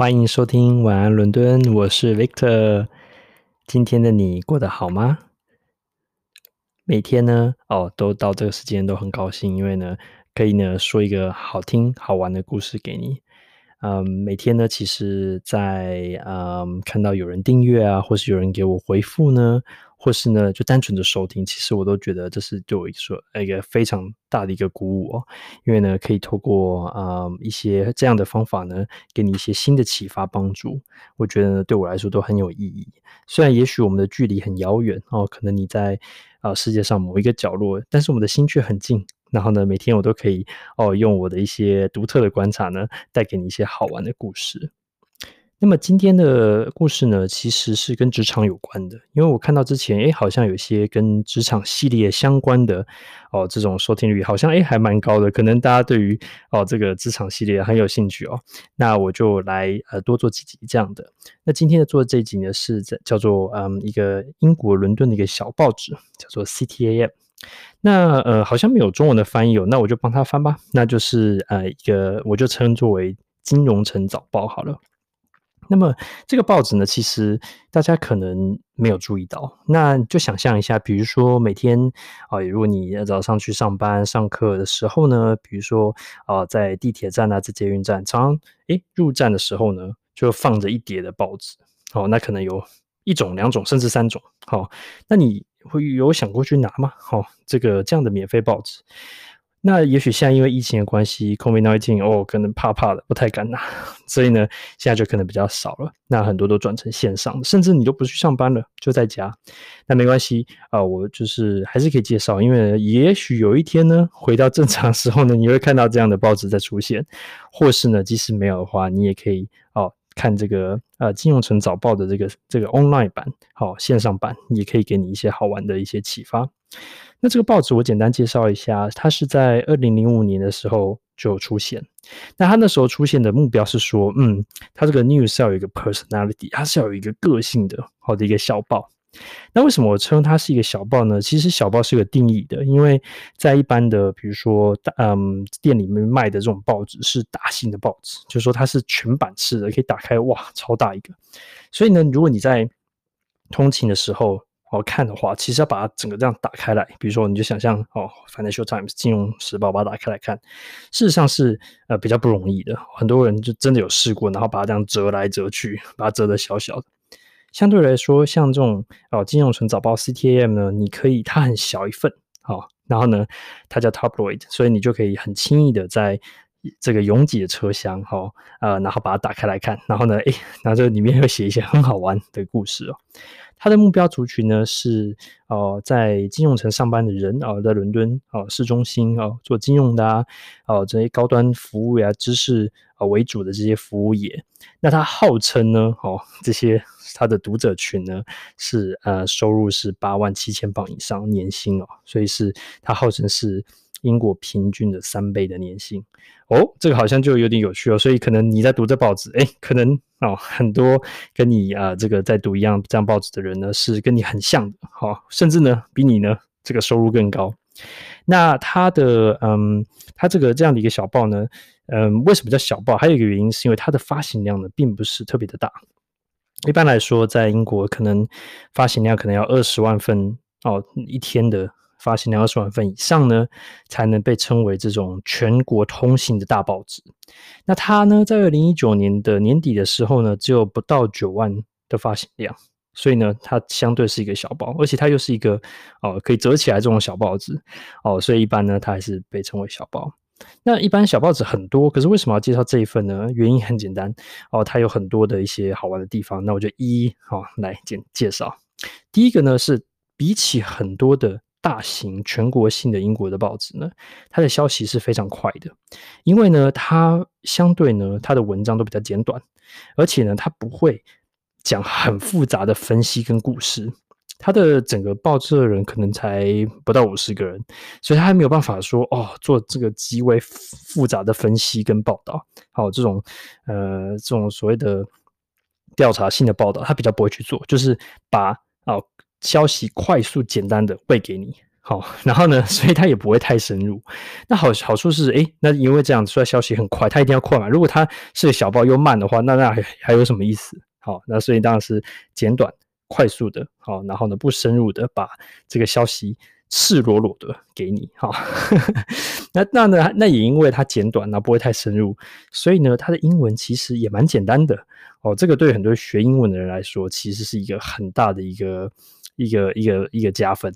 欢迎收听晚安伦敦，我是 Victor。今天的你过得好吗？每天呢，哦，都到这个时间都很高兴，因为呢，可以呢说一个好听好玩的故事给你。嗯，每天呢，其实在嗯看到有人订阅啊，或是有人给我回复呢。或是呢，就单纯的收听，其实我都觉得这是对我说一个非常大的一个鼓舞哦。因为呢，可以透过啊、一些这样的方法呢，给你一些新的启发帮助。我觉得呢，对我来说都很有意义。虽然也许我们的距离很遥远哦，可能你在啊、世界上某一个角落，但是我们的心却很近。然后呢，每天我都可以哦，用我的一些独特的观察呢，带给你一些好玩的故事。那么今天的故事呢，其实是跟职场有关的，因为我看到之前，诶，好像有些跟职场系列相关的哦，这种收听率好像诶还蛮高的，可能大家对于哦这个职场系列很有兴趣哦。那我就来呃多做几集这样的。那今天的做的这一集呢，是在叫做嗯一个英国伦敦的一个小报纸，叫做 CTAM。那呃好像没有中文的翻译哦，那我就帮他翻吧。那就是呃一个我就称作为金融城早报好了。那么这个报纸呢，其实大家可能没有注意到。那就想象一下，比如说每天啊，如果你早上去上班、上课的时候呢，比如说啊，在地铁站啊，在捷运站，常常诶入站的时候呢，就放着一叠的报纸。哦，那可能有一种、两种，甚至三种。好，那你会有想过去拿吗？好，这个这样的免费报纸。那也许现在因为疫情的关系，COVID-19 哦，可能怕怕的，不太敢拿，所以呢，现在就可能比较少了。那很多都转成线上，甚至你都不去上班了，就在家。那没关系啊，我就是还是可以介绍，因为也许有一天呢，回到正常时候呢，你会看到这样的报纸在出现，或是呢，即使没有的话，你也可以哦看这个呃金融城早报的这个这个 online 版，好，线上版，也可以给你一些好玩的一些启发。那这个报纸我简单介绍一下，它是在二零零五年的时候就出现。那它那时候出现的目标是说，嗯，它这个 news 要有一个 personality，它是要有一个个性的，好的一个小报。那为什么我称它是一个小报呢？其实小报是有定义的，因为在一般的，比如说，嗯，店里面卖的这种报纸是大型的报纸，就是说它是全版式的，可以打开，哇，超大一个。所以呢，如果你在通勤的时候，好看的话，其实要把它整个这样打开来，比如说你就想象哦，Financial Times 金融时报把它打开来看，事实上是呃比较不容易的。很多人就真的有试过，然后把它这样折来折去，把它折得小小的。相对来说，像这种哦金融城早报 CTAM 呢，你可以它很小一份，好，然后呢它叫 Tabloid，所以你就可以很轻易的在这个拥挤的车厢，哈呃，然后把它打开来看，然后呢，诶，然后这里面会写一些很好玩的故事哦。他的目标族群呢是哦、在金融城上班的人啊、在伦敦啊、市中心啊、做金融的啊，哦、呃、这些高端服务呀、知识啊、呃、为主的这些服务业。那他号称呢，哦这些他的读者群呢是呃收入是八万七千镑以上年薪哦，所以是他号称是。英国平均的三倍的年薪哦，这个好像就有点有趣哦。所以可能你在读这报纸，诶，可能哦，很多跟你啊、这个在读一样这样报纸的人呢，是跟你很像的，好、哦，甚至呢比你呢这个收入更高。那他的嗯，他这个这样的一个小报呢，嗯，为什么叫小报？还有一个原因是因为它的发行量呢并不是特别的大。一般来说，在英国可能发行量可能要二十万份哦一天的。发行量二十万份以上呢，才能被称为这种全国通行的大报纸。那它呢，在二零一九年的年底的时候呢，只有不到九万的发行量，所以呢，它相对是一个小报，而且它又是一个哦可以折起来这种小报纸哦，所以一般呢，它还是被称为小报。那一般小报纸很多，可是为什么要介绍这一份呢？原因很简单哦，它有很多的一些好玩的地方。那我就一一好来简介绍。第一个呢，是比起很多的。大型全国性的英国的报纸呢，它的消息是非常快的，因为呢，它相对呢，它的文章都比较简短，而且呢，它不会讲很复杂的分析跟故事。它的整个报社的人可能才不到五十个人，所以他还没有办法说哦，做这个极为复杂的分析跟报道。还有，这种呃，这种所谓的调查性的报道，他比较不会去做，就是把哦。消息快速简单的喂给你，好，然后呢，所以它也不会太深入。那好好处是，诶，那因为这样出来消息很快，它一定要快嘛。如果它是小报又慢的话，那那还还有什么意思？好，那所以当然是简短、快速的，好，然后呢不深入的把这个消息赤裸裸的给你，好。那那呢，那也因为它简短，那不会太深入，所以呢，它的英文其实也蛮简单的。哦，这个对很多学英文的人来说，其实是一个很大的一个。一个一个一个加分，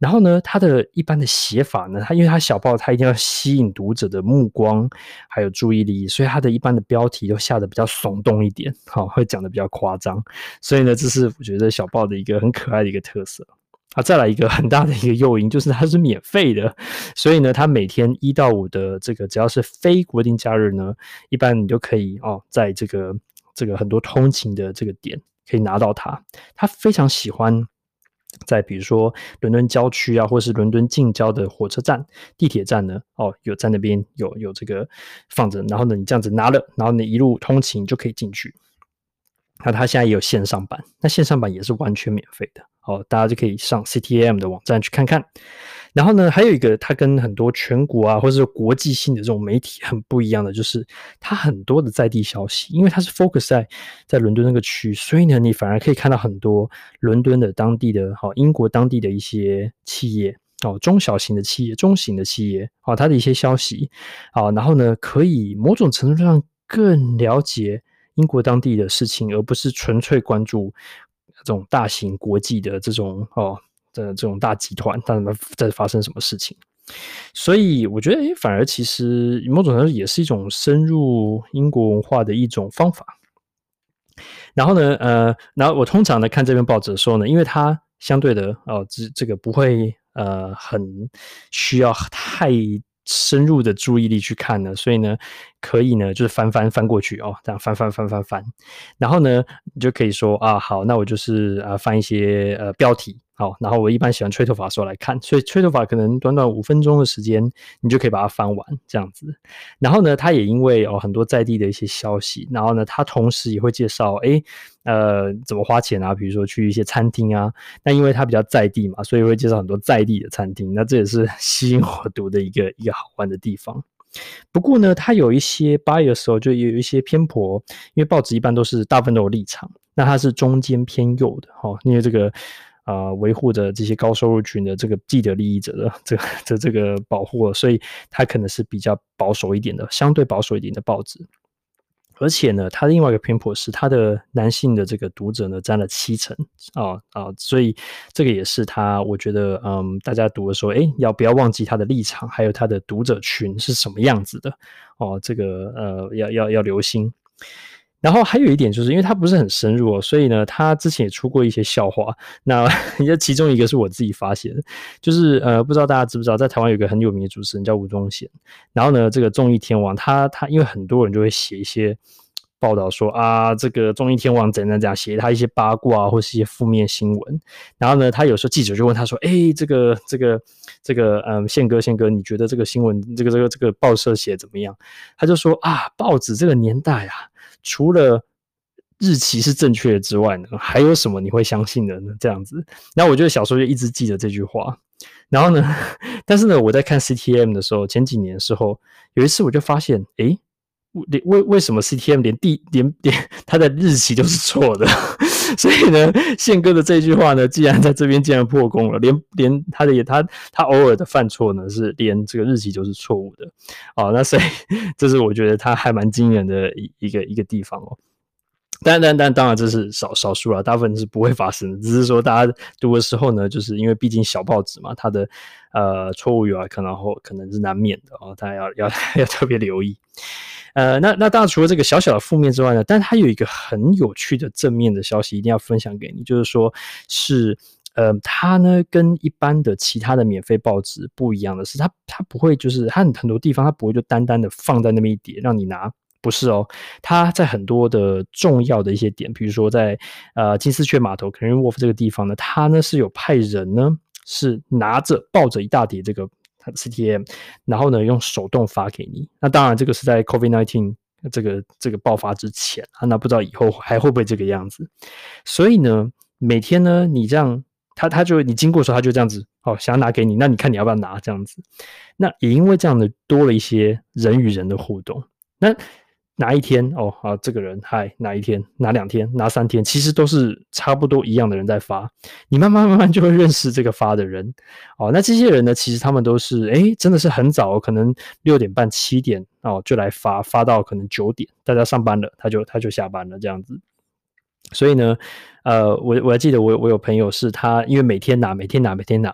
然后呢，它的一般的写法呢，它因为它小报，它一定要吸引读者的目光还有注意力，所以它的一般的标题都下得比较耸动一点，好，会讲的比较夸张，所以呢，这是我觉得小报的一个很可爱的一个特色啊。再来一个很大的一个诱因就是它是免费的，所以呢，它每天一到五的这个只要是非国定假日呢，一般你就可以哦，在这个这个很多通勤的这个点可以拿到它，它非常喜欢。在比如说伦敦郊区啊，或是伦敦近郊的火车站、地铁站呢，哦，有在那边有有这个放着，然后呢，你这样子拿了，然后你一路通勤就可以进去。那它现在也有线上版，那线上版也是完全免费的，哦，大家就可以上 CTM 的网站去看看。然后呢，还有一个，它跟很多全国啊，或者是国际性的这种媒体很不一样的，就是它很多的在地消息，因为它是 focus 在在伦敦那个区，所以呢，你反而可以看到很多伦敦的当地的，好，英国当地的一些企业，哦，中小型的企业、中型的企业，哦，它的一些消息，啊，然后呢，可以某种程度上更了解英国当地的事情，而不是纯粹关注这种大型国际的这种，哦。的这种大集团，他们在发生什么事情？所以我觉得，诶，反而其实某种程度也是一种深入英国文化的一种方法。然后呢，呃，然后我通常呢看这篇报纸的时候呢，因为它相对的哦，这这个不会呃很需要太深入的注意力去看呢，所以呢，可以呢就是翻翻翻过去哦，这样翻翻翻翻翻，然后呢，你就可以说啊，好，那我就是啊翻一些呃标题。好，然后我一般喜欢吹头发的时候来看，所以吹头发可能短短五分钟的时间，你就可以把它翻完这样子。然后呢，他也因为有、哦、很多在地的一些消息，然后呢，他同时也会介绍，哎，呃，怎么花钱啊？比如说去一些餐厅啊，那因为他比较在地嘛，所以会介绍很多在地的餐厅。那这也是 吸引我读的一个一个好玩的地方。不过呢，他有一些 bias 的时候就有一些偏颇，因为报纸一般都是大部分都有立场，那他是中间偏右的，哈、因为这个。啊，维护着这些高收入群的这个既得利益者的这个这这个保护，所以它可能是比较保守一点的，相对保守一点的报纸。而且呢，它另外一个偏颇是它的男性的这个读者呢占了七成啊啊，所以这个也是他我觉得嗯，大家读的时候，诶，要不要忘记他的立场，还有他的读者群是什么样子的哦，这个呃要要要留心。然后还有一点就是，因为他不是很深入哦，所以呢，他之前也出过一些笑话。那这 其中一个是我自己发现的，就是呃，不知道大家知不知道，在台湾有一个很有名的主持人叫吴宗宪。然后呢，这个综艺天王他他，因为很多人就会写一些报道说啊，这个综艺天王怎样怎样，写他一些八卦或是一些负面新闻。然后呢，他有时候记者就问他说：“哎，这个这个这个，嗯，宪哥宪哥，你觉得这个新闻这个这个这个报社写怎么样？”他就说：“啊，报纸这个年代啊。”除了日期是正确的之外呢，还有什么你会相信的呢？这样子，那我就小时候就一直记得这句话。然后呢，但是呢，我在看 CTM 的时候，前几年的时候，有一次我就发现，诶，为为为什么 CTM 连地连连它的日期都是错的？所以呢，宪哥的这句话呢，既然在这边竟然破功了，连连他的也他他偶尔的犯错呢，是连这个日期都是错误的。哦，那所以这是我觉得他还蛮惊人的一一个一个地方哦。但但但当然这是少少数了，大部分是不会发生的。只是说大家读的时候呢，就是因为毕竟小报纸嘛，它的呃错误有啊，可能后可能是难免的哦，大家要要要特别留意。呃，那那当然除了这个小小的负面之外呢，但它有一个很有趣的正面的消息，一定要分享给你，就是说是呃，它呢跟一般的其他的免费报纸不一样的是，它它不会就是它很很多地方它不会就单单的放在那么一叠让你拿。不是哦，他在很多的重要的一些点，比如说在呃金丝雀码头 Canary Wharf 这个地方呢，他呢是有派人呢是拿着抱着一大叠这个它的 CTM，然后呢用手动发给你。那当然这个是在 COVID nineteen 这个这个爆发之前啊，那不知道以后还会不会这个样子。所以呢，每天呢你这样他他就你经过的时候，他就这样子，哦，想要拿给你，那你看你要不要拿这样子？那也因为这样的多了一些人与人的互动，那。哪一天哦啊，这个人嗨，哪一天哪两天哪三天，其实都是差不多一样的人在发，你慢慢慢慢就会认识这个发的人哦。那这些人呢，其实他们都是诶，真的是很早，可能六点半七点哦就来发，发到可能九点，大家上班了，他就他就下班了这样子。所以呢，呃，我我还记得我我有朋友是他，因为每天拿每天拿每天拿。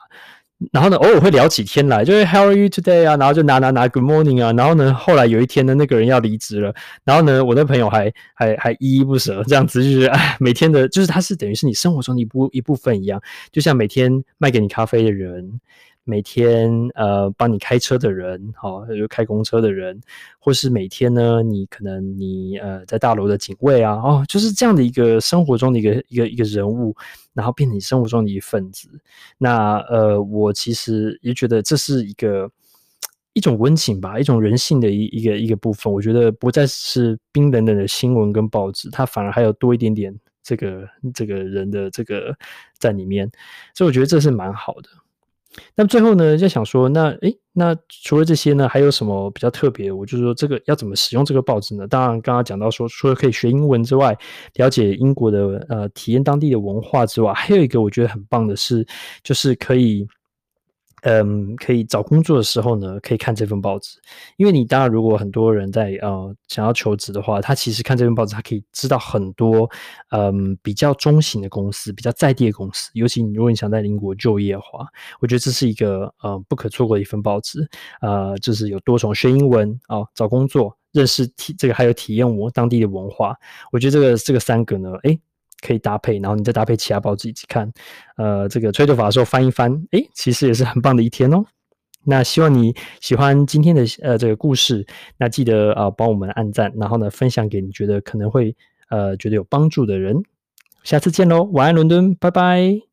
然后呢，偶尔会聊起天来，就是 How are you today 啊？然后就拿拿拿 Good morning 啊。然后呢，后来有一天呢，那个人要离职了。然后呢，我那朋友还还还依依不舍，这样子就是哎，每天的，就是他是等于是你生活中的一部一部分一样，就像每天卖给你咖啡的人。每天呃帮你开车的人，好、哦，就开公车的人，或是每天呢，你可能你呃在大楼的警卫啊，哦，就是这样的一个生活中的一个一个一个人物，然后变成你生活中的一份子。那呃，我其实也觉得这是一个一种温情吧，一种人性的一一个一个部分。我觉得不再是冰冷冷的新闻跟报纸，它反而还有多一点点这个这个人的这个在里面，所以我觉得这是蛮好的。那么最后呢，就想说，那诶，那除了这些呢，还有什么比较特别？我就是说，这个要怎么使用这个报纸呢？当然，刚刚讲到说，除了可以学英文之外，了解英国的呃，体验当地的文化之外，还有一个我觉得很棒的是，就是可以。嗯，可以找工作的时候呢，可以看这份报纸，因为你当然如果很多人在呃想要求职的话，他其实看这份报纸，他可以知道很多嗯比较中型的公司，比较在地的公司，尤其你如果你想在英国就业的话，我觉得这是一个呃不可错过的一份报纸，呃，就是有多重学英文啊、找工作，认识体这个还有体验我当地的文化，我觉得这个这个三个呢，诶。可以搭配，然后你再搭配其他报纸一起看，呃，这个吹头发的时候翻一翻，诶，其实也是很棒的一天哦。那希望你喜欢今天的呃这个故事，那记得啊帮我们按赞，然后呢分享给你觉得可能会呃觉得有帮助的人。下次见喽，晚安伦敦，拜拜。